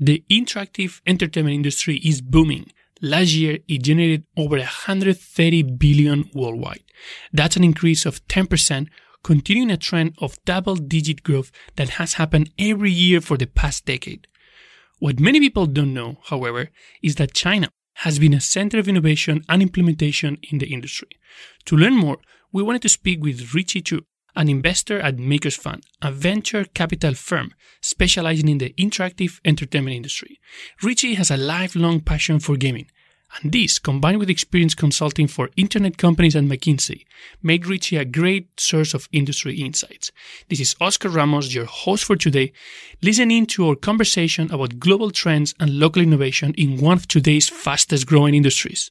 The interactive entertainment industry is booming. Last year, it generated over 130 billion worldwide. That's an increase of 10%, continuing a trend of double digit growth that has happened every year for the past decade. What many people don't know, however, is that China has been a center of innovation and implementation in the industry. To learn more, we wanted to speak with Richie Chu, an investor at Makers Fund, a venture capital firm specializing in the interactive entertainment industry. Richie has a lifelong passion for gaming, and this, combined with experience consulting for internet companies and McKinsey, make Richie a great source of industry insights. This is Oscar Ramos, your host for today, listening to our conversation about global trends and local innovation in one of today's fastest growing industries.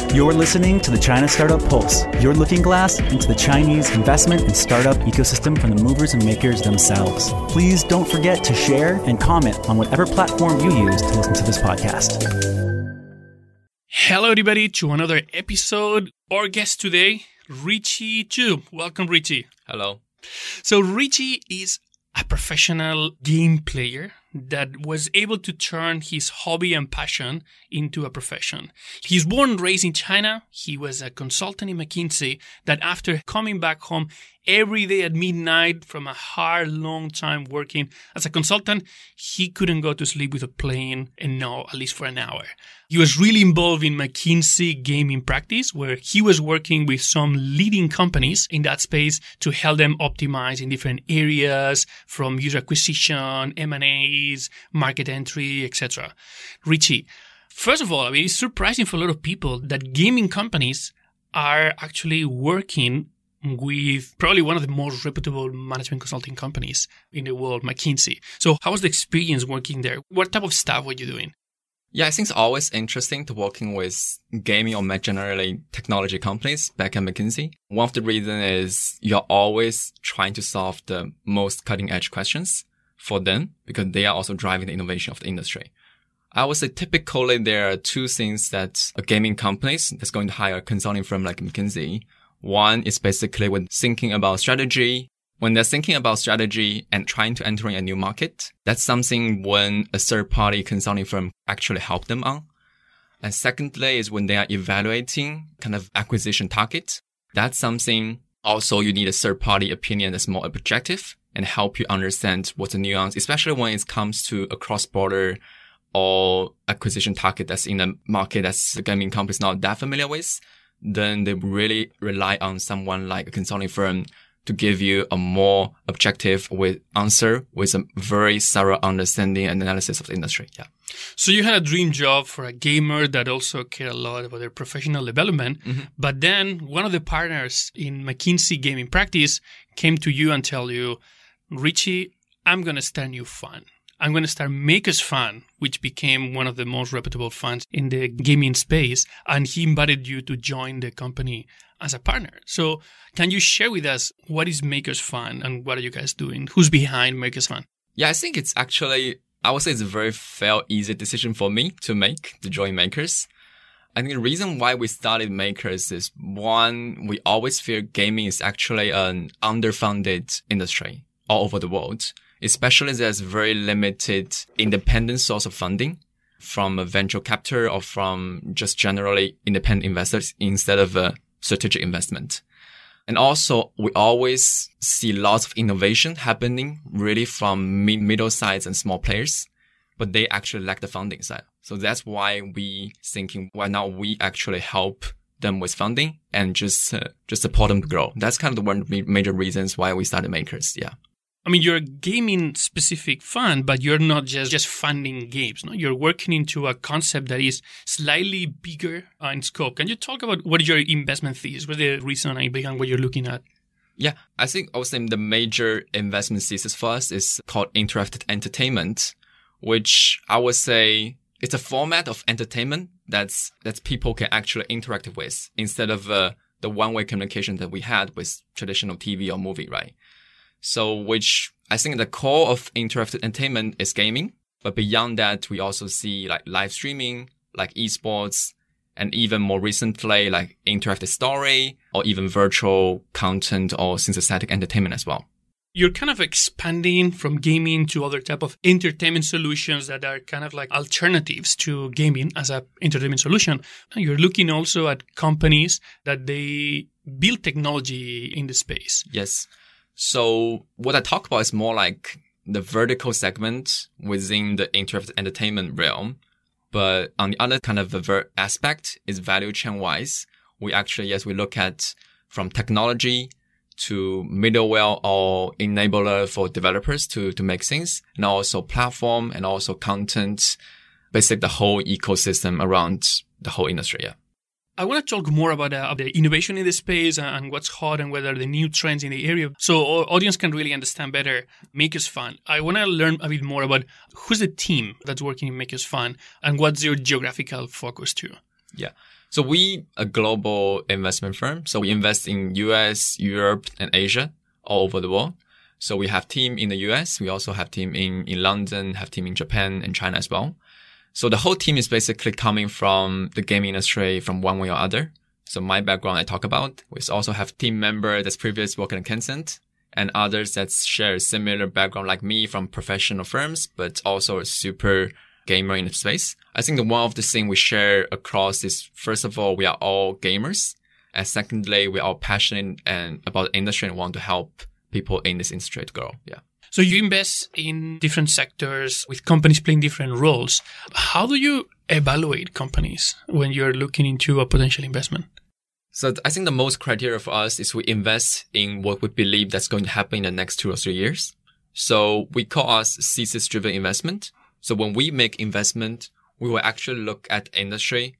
You're listening to the China Startup Pulse, your looking glass into the Chinese investment and startup ecosystem from the movers and makers themselves. Please don't forget to share and comment on whatever platform you use to listen to this podcast. Hello, everybody, to another episode. Our guest today, Richie Chu. Welcome, Richie. Hello. So, Richie is a professional game player that was able to turn his hobby and passion into a profession. He's born and raised in China. He was a consultant in McKinsey that after coming back home every day at midnight from a hard, long time working as a consultant, he couldn't go to sleep with a plane and no, at least for an hour. He was really involved in McKinsey gaming practice where he was working with some leading companies in that space to help them optimize in different areas from user acquisition, M&As, market entry, etc. Richie, first of all, I mean, it's surprising for a lot of people that gaming companies are actually working with probably one of the most reputable management consulting companies in the world, McKinsey. So how was the experience working there? What type of stuff were you doing? Yeah, I think it's always interesting to working with gaming or generally technology companies back at McKinsey. One of the reasons is you're always trying to solve the most cutting edge questions for them because they are also driving the innovation of the industry. I would say typically there are two things that a gaming companies that's going to hire a consulting firm like McKinsey. One is basically when thinking about strategy. When they're thinking about strategy and trying to enter a new market, that's something when a third party consulting firm actually help them on. And secondly is when they are evaluating kind of acquisition target. That's something also you need a third party opinion that's more objective and help you understand what's the nuance, especially when it comes to a cross border or acquisition target that's in a market that's the gaming company is not that familiar with, then they really rely on someone like a consulting firm to give you a more objective with answer with a very thorough understanding and analysis of the industry. Yeah. So you had a dream job for a gamer that also cared a lot about their professional development. Mm-hmm. But then one of the partners in McKinsey gaming practice came to you and tell you, Richie, I'm going to start a new fund. I'm going to start Makers Fund, which became one of the most reputable funds in the gaming space. And he invited you to join the company as a partner. So can you share with us what is Makers Fund and what are you guys doing? Who's behind Makers Fund? Yeah, I think it's actually, I would say it's a very fair, easy decision for me to make to join Makers. I think the reason why we started Makers is one, we always feel gaming is actually an underfunded industry all over the world especially there's very limited independent source of funding from a venture capital or from just generally independent investors instead of a strategic investment. And also, we always see lots of innovation happening really from mid- middle size and small players, but they actually lack the funding side. So that's why we thinking why not we actually help them with funding and just uh, just support them to grow. That's kind of the one major reasons why we started Makers. Yeah. I mean, you're a gaming specific fund, but you're not just, just funding games. No? You're working into a concept that is slightly bigger uh, in scope. Can you talk about what your investment thesis? What's the reason behind what you're looking at? Yeah, I think I would the major investment thesis for us is called interactive entertainment, which I would say it's a format of entertainment that's that people can actually interact with instead of uh, the one-way communication that we had with traditional TV or movie, right? So, which I think the core of interactive entertainment is gaming. But beyond that, we also see like live streaming, like esports, and even more recently, like interactive story or even virtual content or synthetic entertainment as well. You're kind of expanding from gaming to other type of entertainment solutions that are kind of like alternatives to gaming as a entertainment solution. You're looking also at companies that they build technology in the space. Yes. So what I talk about is more like the vertical segment within the interactive entertainment realm. But on the other kind of ver- aspect is value chain wise. We actually, yes, we look at from technology to middleware or enabler for developers to, to make things and also platform and also content, basically the whole ecosystem around the whole industry. Yeah. I want to talk more about uh, the innovation in the space and what's hot and whether the new trends in the area, so audience can really understand better Makers Fund. I want to learn a bit more about who's the team that's working in Makers Fund and what's your geographical focus too. Yeah. So we a global investment firm. So we invest in US, Europe, and Asia all over the world. So we have team in the US. We also have team in, in London, have team in Japan and China as well. So the whole team is basically coming from the gaming industry from one way or other. So my background I talk about. We also have team member that's previously working in Tencent and others that share similar background like me from professional firms, but also a super gamer in the space. I think the one of the things we share across is first of all, we are all gamers. And secondly, we are passionate and about industry and want to help people in this industry to grow. Yeah. So you invest in different sectors with companies playing different roles. How do you evaluate companies when you're looking into a potential investment? So I think the most criteria for us is we invest in what we believe that's going to happen in the next two or three years. So we call us thesis driven investment. So when we make investment, we will actually look at industry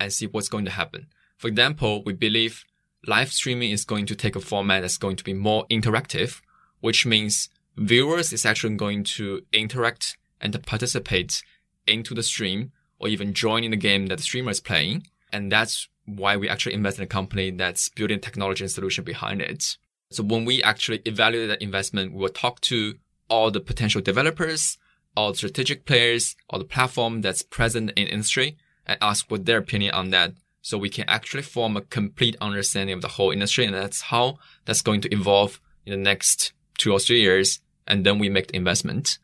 and see what's going to happen. For example, we believe live streaming is going to take a format that's going to be more interactive, which means viewers is actually going to interact and participate into the stream or even join in the game that the streamer is playing. And that's why we actually invest in a company that's building technology and solution behind it. So when we actually evaluate that investment, we will talk to all the potential developers, all the strategic players, all the platform that's present in industry and ask what their opinion on that. So we can actually form a complete understanding of the whole industry. And that's how that's going to evolve in the next two or three years, and then we make the investment.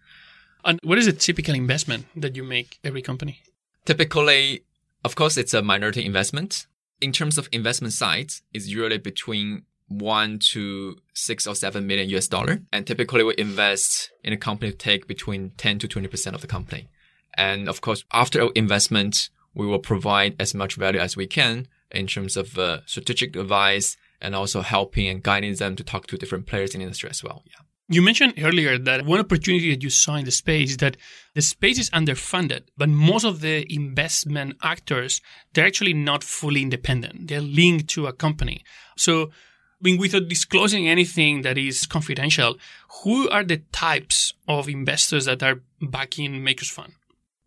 And what is a typical investment that you make every company? Typically, of course, it's a minority investment. In terms of investment size, it's usually between one to six or seven million US dollar. And typically we invest in a company to take between 10 to 20% of the company. And of course, after investment, we will provide as much value as we can in terms of uh, strategic advice and also helping and guiding them to talk to different players in the industry as well. Yeah. You mentioned earlier that one opportunity that you saw in the space is that the space is underfunded, but most of the investment actors, they're actually not fully independent. They're linked to a company. So, I mean, without disclosing anything that is confidential, who are the types of investors that are backing Makers Fund?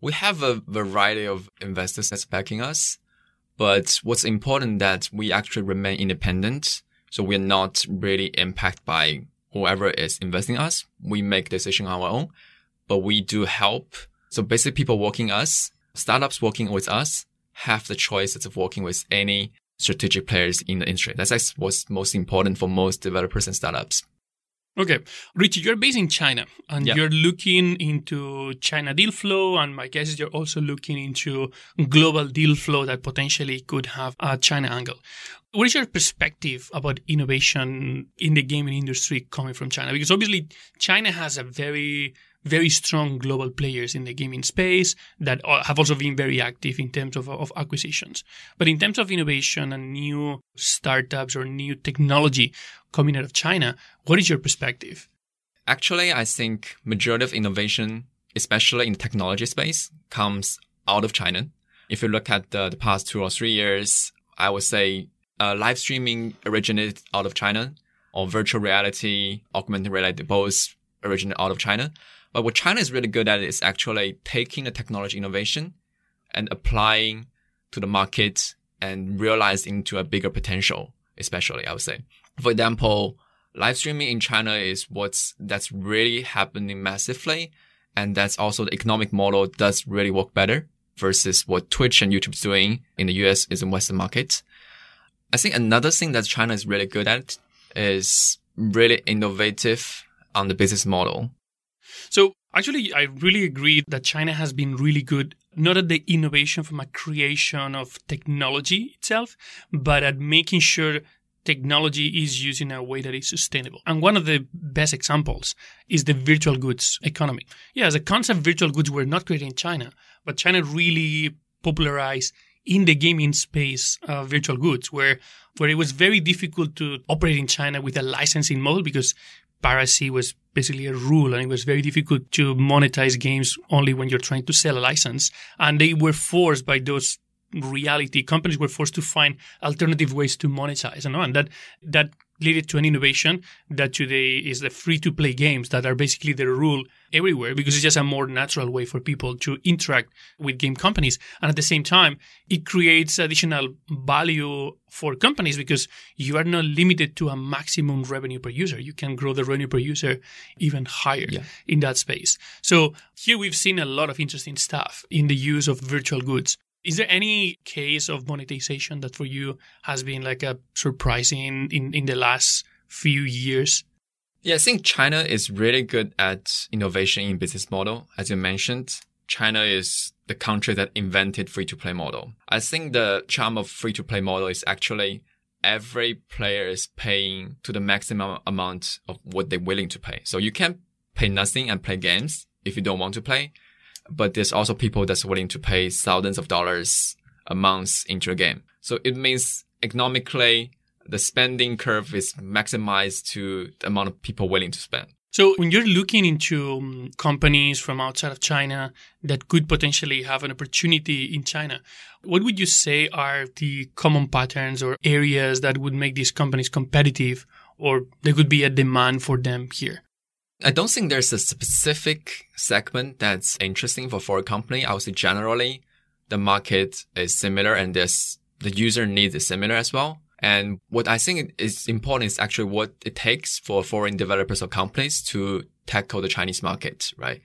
We have a variety of investors that's backing us. But what's important that we actually remain independent. So we're not really impacted by whoever is investing us. We make decision on our own, but we do help. So basically people working us, startups working with us have the choices of working with any strategic players in the industry. That's what's most important for most developers and startups. Okay. Richie, you're based in China and yeah. you're looking into China deal flow. And my guess is you're also looking into global deal flow that potentially could have a China angle. What is your perspective about innovation in the gaming industry coming from China? Because obviously China has a very very strong global players in the gaming space that have also been very active in terms of, of acquisitions. But in terms of innovation and new startups or new technology coming out of China, what is your perspective? Actually, I think majority of innovation, especially in the technology space, comes out of China. If you look at the, the past two or three years, I would say uh, live streaming originated out of China, or virtual reality, augmented reality, both originated out of China. But what China is really good at is actually taking the technology innovation and applying to the market and realize into a bigger potential. especially, I would say. For example, live streaming in China is what's, that's really happening massively. And that's also the economic model does really work better versus what Twitch and YouTube's doing in the US is in Western markets. I think another thing that China is really good at is really innovative on the business model. So actually, I really agree that China has been really good, not at the innovation from a creation of technology itself, but at making sure technology is used in a way that is sustainable. And one of the best examples is the virtual goods economy. Yeah, a concept, virtual goods were not created in China, but China really popularized in the gaming space uh, virtual goods where where it was very difficult to operate in China with a licensing model because piracy was basically a rule and it was very difficult to monetize games only when you're trying to sell a license. And they were forced by those reality companies were forced to find alternative ways to monetize and, that that led to an innovation that today is the free to play games that are basically the rule everywhere because it's just a more natural way for people to interact with game companies. And at the same time, it creates additional value for companies because you are not limited to a maximum revenue per user. You can grow the revenue per user even higher yeah. in that space. So here we've seen a lot of interesting stuff in the use of virtual goods. Is there any case of monetization that for you has been like a surprising in, in the last few years? Yeah, I think China is really good at innovation in business model. As you mentioned, China is the country that invented free to play model. I think the charm of free to play model is actually every player is paying to the maximum amount of what they're willing to pay. So you can pay nothing and play games if you don't want to play but there's also people that's willing to pay thousands of dollars a month into a game. So it means economically, the spending curve is maximized to the amount of people willing to spend. So when you're looking into um, companies from outside of China that could potentially have an opportunity in China, what would you say are the common patterns or areas that would make these companies competitive or there could be a demand for them here? I don't think there's a specific segment that's interesting for foreign company. I would say generally the market is similar and there's the user needs is similar as well. And what I think is important is actually what it takes for foreign developers or companies to tackle the Chinese market, right?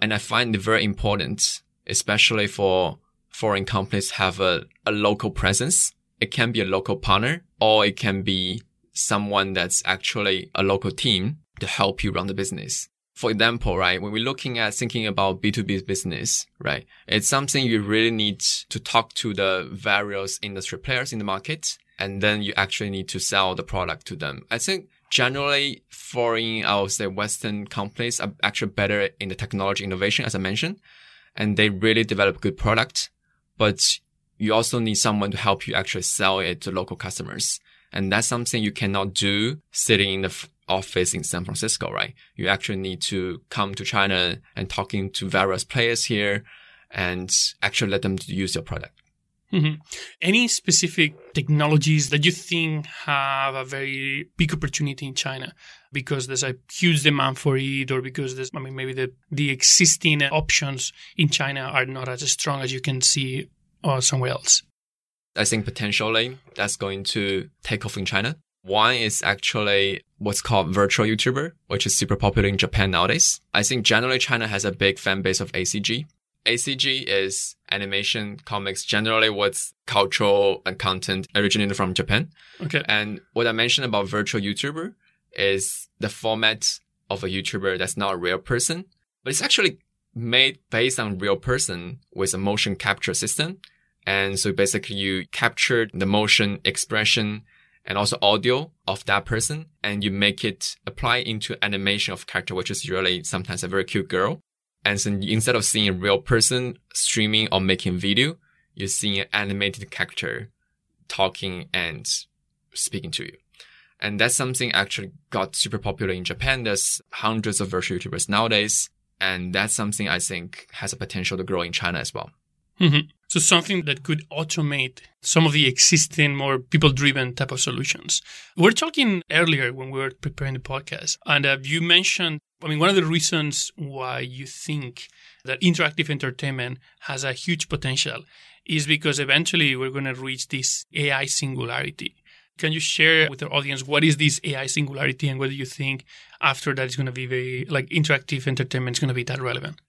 And I find it very important, especially for foreign companies have a, a local presence. It can be a local partner or it can be someone that's actually a local team to help you run the business. For example, right, when we're looking at thinking about B2B business, right, it's something you really need to talk to the various industry players in the market. And then you actually need to sell the product to them. I think generally foreign, I would say Western companies are actually better in the technology innovation, as I mentioned, and they really develop good product. But you also need someone to help you actually sell it to local customers. And that's something you cannot do sitting in the office in San Francisco, right? You actually need to come to China and talking to various players here and actually let them use your product. Mm-hmm. Any specific technologies that you think have a very big opportunity in China because there's a huge demand for it, or because there's, I mean, maybe the the existing options in China are not as strong as you can see uh, somewhere else? I think potentially that's going to take off in China. One is actually what's called virtual YouTuber, which is super popular in Japan nowadays. I think generally China has a big fan base of ACG. ACG is animation, comics, generally what's cultural and content originated from Japan. Okay. And what I mentioned about virtual YouTuber is the format of a YouTuber that's not a real person, but it's actually made based on real person with a motion capture system. And so basically you capture the motion expression and also audio of that person and you make it apply into animation of character, which is really sometimes a very cute girl. And so instead of seeing a real person streaming or making video, you're seeing an animated character talking and speaking to you. And that's something actually got super popular in Japan. There's hundreds of virtual YouTubers nowadays. And that's something I think has a potential to grow in China as well. Mm-hmm. So something that could automate some of the existing more people-driven type of solutions. We are talking earlier when we were preparing the podcast, and uh, you mentioned. I mean, one of the reasons why you think that interactive entertainment has a huge potential is because eventually we're going to reach this AI singularity. Can you share with our audience what is this AI singularity and whether you think after that it's going to be very like interactive entertainment is going to be that relevant?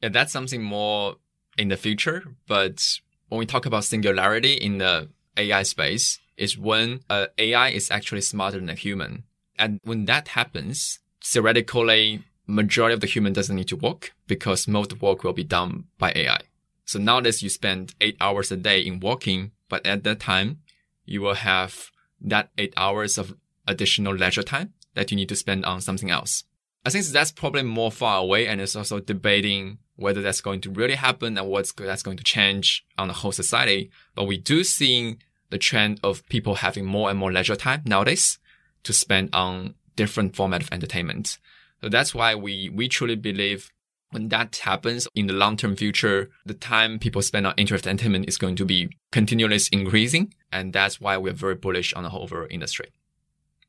Yeah, that's something more in the future. But when we talk about singularity in the AI space, is when uh, AI is actually smarter than a human. And when that happens, theoretically, majority of the human doesn't need to work because most work will be done by AI. So nowadays you spend eight hours a day in working, but at that time, you will have that eight hours of additional leisure time that you need to spend on something else. I think that's probably more far away and it's also debating whether that's going to really happen and what's that's going to change on the whole society. But we do see the trend of people having more and more leisure time nowadays to spend on different format of entertainment. So that's why we, we truly believe when that happens in the long-term future, the time people spend on interactive entertainment is going to be continuously increasing. And that's why we're very bullish on the whole industry.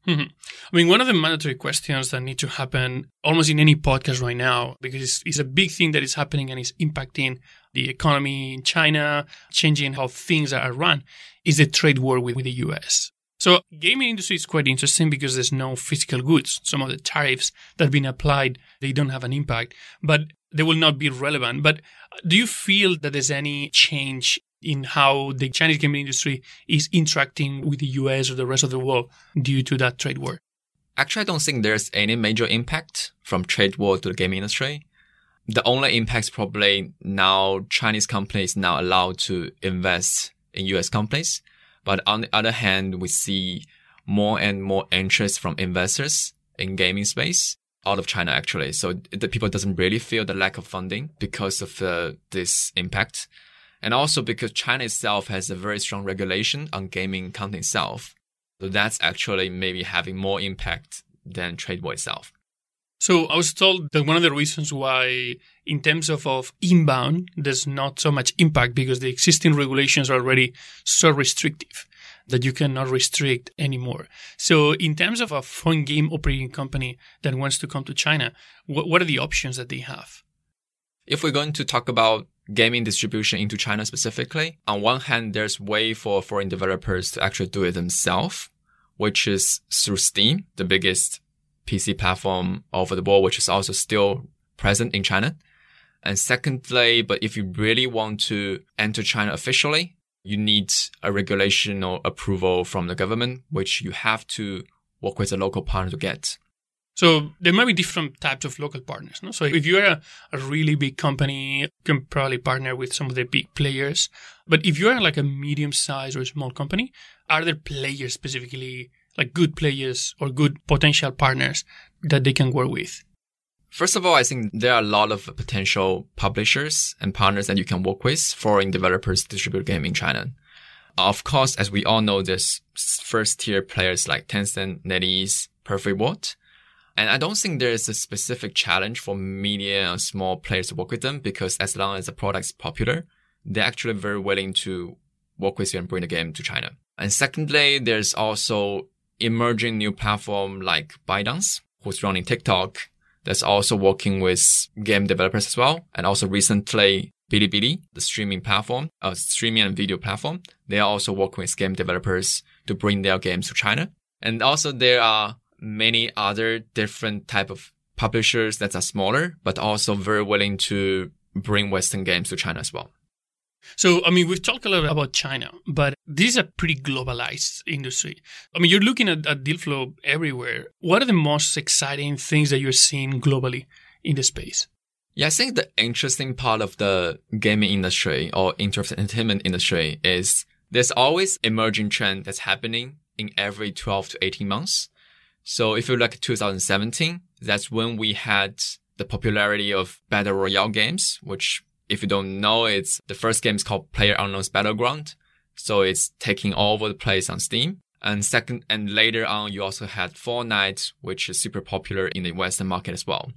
Mm-hmm. I mean, one of the mandatory questions that need to happen almost in any podcast right now, because it's, it's, a big thing that is happening and is impacting the economy in China, changing how things are run, is the trade war with, with the US. So gaming industry is quite interesting because there's no physical goods. Some of the tariffs that have been applied, they don't have an impact, but they will not be relevant. But do you feel that there's any change in how the Chinese gaming industry is interacting with the US or the rest of the world due to that trade war? Actually, I don't think there's any major impact from trade war to the gaming industry. The only impact is probably now Chinese companies now allowed to invest in US companies. But on the other hand, we see more and more interest from investors in gaming space out of China actually. So the people doesn't really feel the lack of funding because of uh, this impact. And also because China itself has a very strong regulation on gaming content itself. So that's actually maybe having more impact than trade war itself. So I was told that one of the reasons why, in terms of, of inbound, there's not so much impact because the existing regulations are already so restrictive that you cannot restrict anymore. So in terms of a phone game operating company that wants to come to China, what, what are the options that they have? If we're going to talk about gaming distribution into China specifically, on one hand, there's way for foreign developers to actually do it themselves, which is through Steam, the biggest PC platform over the world, which is also still present in China. And secondly, but if you really want to enter China officially, you need a regulation or approval from the government, which you have to work with a local partner to get. So there might be different types of local partners. No? So if you're a, a really big company, you can probably partner with some of the big players. But if you're like a medium sized or small company, are there players specifically like good players or good potential partners that they can work with? First of all, I think there are a lot of potential publishers and partners that you can work with, foreign developers distribute game in China. Of course, as we all know, there's first tier players like Tencent, NetEase, Perfect World. And I don't think there is a specific challenge for media and small players to work with them because as long as the product is popular, they're actually very willing to work with you and bring the game to China. And secondly, there's also emerging new platform like ByteDance, who's running TikTok, that's also working with game developers as well. And also recently, Bilibili, the streaming platform, uh, streaming and video platform, they are also working with game developers to bring their games to China. And also there are many other different type of publishers that are smaller, but also very willing to bring Western games to China as well. So, I mean, we've talked a lot about China, but this is a pretty globalized industry. I mean, you're looking at, at deal flow everywhere. What are the most exciting things that you're seeing globally in the space? Yeah, I think the interesting part of the gaming industry or entertainment industry is there's always emerging trend that's happening in every 12 to 18 months. So if you look at 2017, that's when we had the popularity of battle royale games, which if you don't know, it's the first game is called Player Unknown's Battleground. So it's taking all over the place on Steam. And second, and later on, you also had Fortnite, which is super popular in the Western market as well.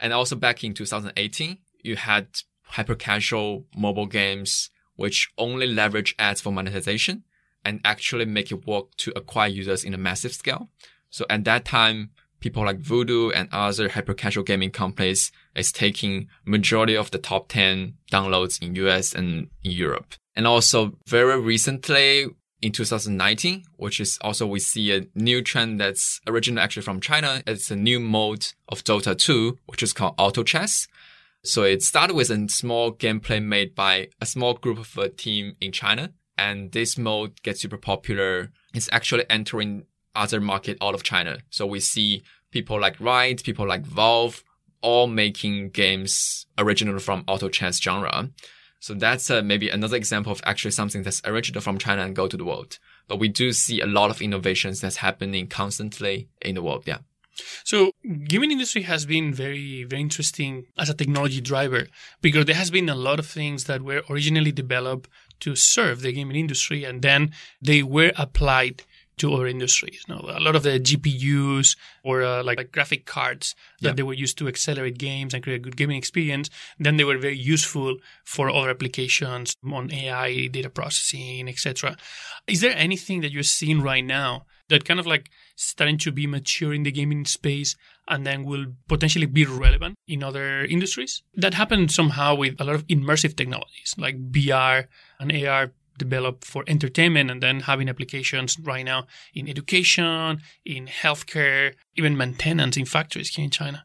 And also back in 2018, you had hyper casual mobile games, which only leverage ads for monetization and actually make it work to acquire users in a massive scale. So at that time, people like Voodoo and other hyper casual gaming companies is taking majority of the top 10 downloads in US and in Europe. And also very recently, in 2019, which is also we see a new trend that's originally actually from China. It's a new mode of Dota 2, which is called Auto Chess. So it started with a small gameplay made by a small group of a team in China. And this mode gets super popular. It's actually entering other market out of China. So we see people like Riot, people like Valve, all making games original from auto chess genre. So that's uh, maybe another example of actually something that's original from China and go to the world. But we do see a lot of innovations that's happening constantly in the world. Yeah. So, gaming industry has been very, very interesting as a technology driver because there has been a lot of things that were originally developed to serve the gaming industry, and then they were applied to other industries. You know, a lot of the GPUs or uh, like, like, graphic cards that yeah. they were used to accelerate games and create a good gaming experience, then they were very useful for other applications on AI, data processing, etc. Is there anything that you're seeing right now that kind of like starting to be mature in the gaming space and then will potentially be relevant in other industries? That happened somehow with a lot of immersive technologies like VR and AR developed for entertainment and then having applications right now in education, in healthcare, even maintenance in factories here in China.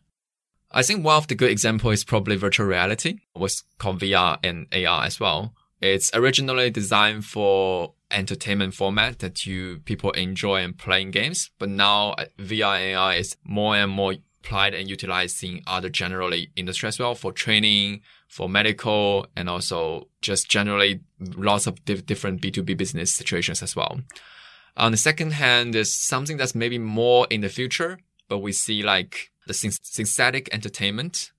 I think one of the good examples is probably virtual reality, what's called VR and AR as well. It's originally designed for entertainment format that you people enjoy and playing games, but now uh, VR and AR is more and more applied and utilized in other generally industry as well for training, for medical, and also just generally lots of diff- different B2B business situations as well. On the second hand, there's something that's maybe more in the future, but we see like the synthetic entertainment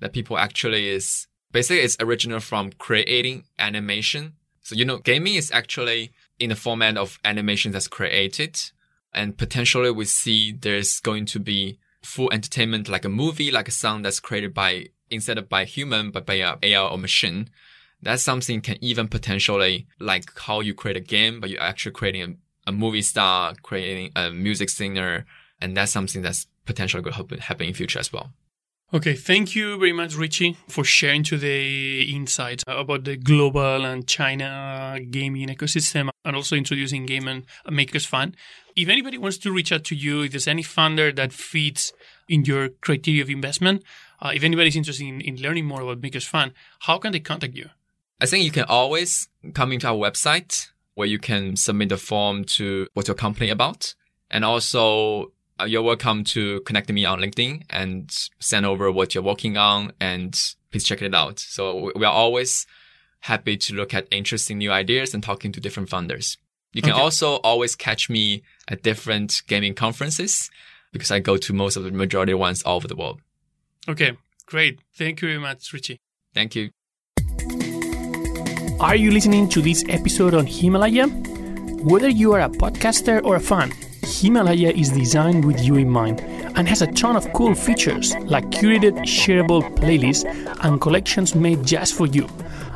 that people actually is basically it's original from creating animation. So, you know, gaming is actually in the format of animation that's created. And potentially we see there's going to be full entertainment, like a movie, like a song that's created by, instead of by human, but by a AI or machine. That's something can even potentially like how you create a game, but you're actually creating a, a movie star, creating a music singer. And that's something that's potentially going to happen in future as well. Okay, thank you very much, Richie, for sharing today insights about the global and China gaming ecosystem and also introducing Game and Makers Fund. If anybody wants to reach out to you, if there's any funder that fits in your criteria of investment, uh, if anybody's interested in, in learning more about Makers Fund, how can they contact you? I think you can always come into our website where you can submit a form to what your company about. And also Uh, you're welcome to connect me on LinkedIn and send over what you're working on and please check it out. So we are always happy to look at interesting new ideas and talking to different funders. You can okay. also always catch me at different gaming conferences because I go to most of the majority ones all over the world. Okay, great. Thank you very much, Richie. Thank you. Are you listening to this episode on Himalaya? Whether you are a podcaster or a fan, Himalaya is designed with you in mind and has a ton of cool features like curated shareable playlists and collections made just for you,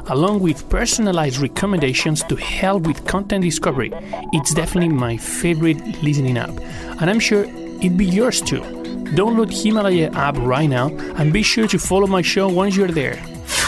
along with personalized recommendations to help with content discovery. It's definitely my favorite listening app, and I'm sure it'd be yours too. Download Himalaya app right now and be sure to follow my show once you're there.